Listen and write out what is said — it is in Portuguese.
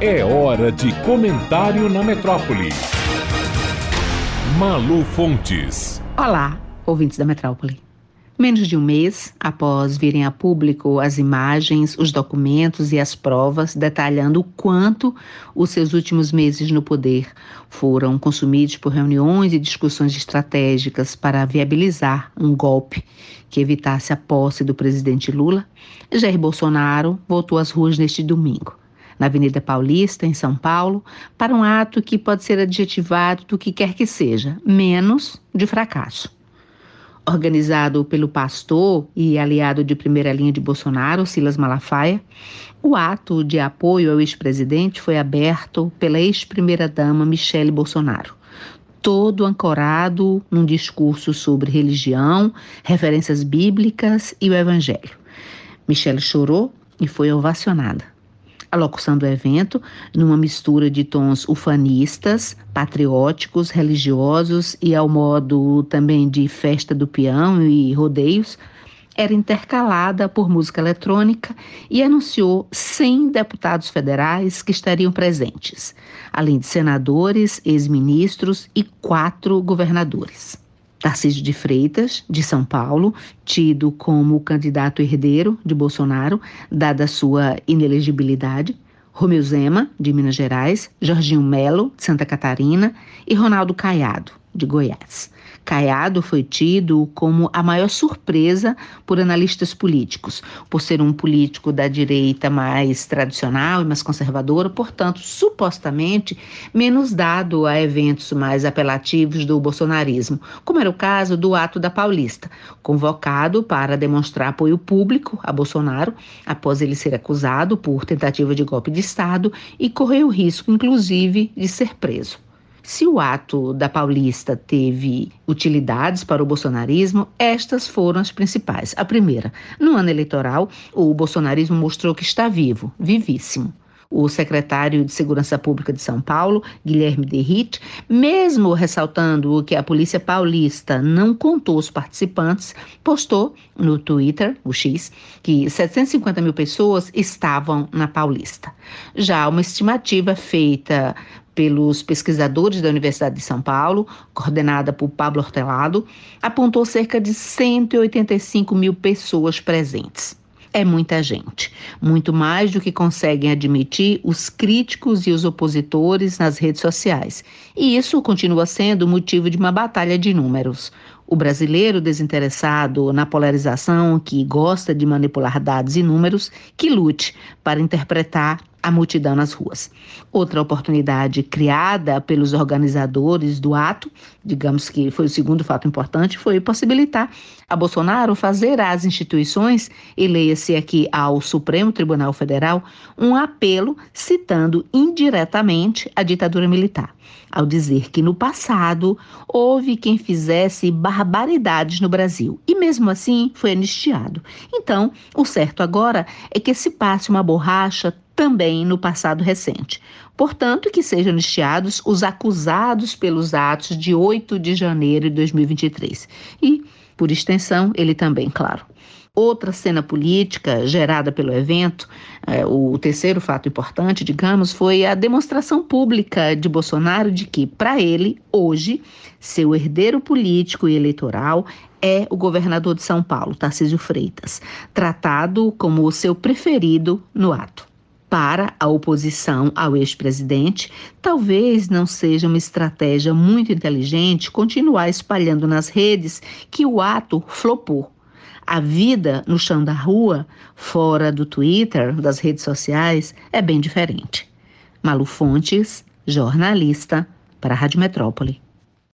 É hora de comentário na metrópole. Malu Fontes. Olá, ouvintes da metrópole. Menos de um mês após virem a público as imagens, os documentos e as provas detalhando o quanto os seus últimos meses no poder foram consumidos por reuniões e discussões estratégicas para viabilizar um golpe que evitasse a posse do presidente Lula, Jair Bolsonaro voltou às ruas neste domingo na Avenida Paulista, em São Paulo, para um ato que pode ser adjetivado do que quer que seja, menos de fracasso. Organizado pelo pastor e aliado de primeira linha de Bolsonaro, Silas Malafaia, o ato de apoio ao ex-presidente foi aberto pela ex-primeira-dama Michele Bolsonaro, todo ancorado num discurso sobre religião, referências bíblicas e o evangelho. Michele chorou e foi ovacionada a locução do evento, numa mistura de tons ufanistas, patrióticos, religiosos e ao modo também de festa do peão e rodeios, era intercalada por música eletrônica e anunciou 100 deputados federais que estariam presentes, além de senadores, ex-ministros e quatro governadores. Tarcísio de Freitas, de São Paulo, tido como candidato herdeiro de Bolsonaro, dada sua inelegibilidade, Romeu Zema, de Minas Gerais, Jorginho Melo, de Santa Catarina e Ronaldo Caiado, de Goiás. Caiado foi tido como a maior surpresa por analistas políticos, por ser um político da direita mais tradicional e mais conservadora, portanto, supostamente menos dado a eventos mais apelativos do bolsonarismo, como era o caso do ato da Paulista, convocado para demonstrar apoio público a Bolsonaro após ele ser acusado por tentativa de golpe de Estado e correr o risco, inclusive, de ser preso. Se o ato da Paulista teve utilidades para o bolsonarismo, estas foram as principais. A primeira, no ano eleitoral, o bolsonarismo mostrou que está vivo, vivíssimo o secretário de Segurança Pública de São Paulo, Guilherme Derrit, mesmo ressaltando que a Polícia Paulista não contou os participantes, postou no Twitter, o X, que 750 mil pessoas estavam na Paulista. Já uma estimativa feita pelos pesquisadores da Universidade de São Paulo, coordenada por Pablo Hortelado, apontou cerca de 185 mil pessoas presentes. É muita gente, muito mais do que conseguem admitir os críticos e os opositores nas redes sociais. E isso continua sendo motivo de uma batalha de números. O brasileiro desinteressado na polarização, que gosta de manipular dados e números, que lute para interpretar a multidão nas ruas. Outra oportunidade criada pelos organizadores do ato, digamos que foi o segundo fato importante, foi possibilitar a Bolsonaro fazer às instituições, e leia-se aqui ao Supremo Tribunal Federal, um apelo citando indiretamente a ditadura militar, ao dizer que no passado houve quem fizesse barbaridades no Brasil e mesmo assim foi anistiado. Então, o certo agora é que se passe uma borracha também no passado recente. Portanto, que sejam anistiados os acusados pelos atos de 8 de janeiro de 2023. E, por extensão, ele também, claro. Outra cena política gerada pelo evento, é, o terceiro fato importante, digamos, foi a demonstração pública de Bolsonaro de que, para ele, hoje, seu herdeiro político e eleitoral é o governador de São Paulo, Tarcísio Freitas, tratado como o seu preferido no ato para a oposição ao ex-presidente, talvez não seja uma estratégia muito inteligente continuar espalhando nas redes que o ato flopou. A vida no chão da rua, fora do Twitter, das redes sociais, é bem diferente. Malu Fontes, jornalista, para a Rádio Metrópole.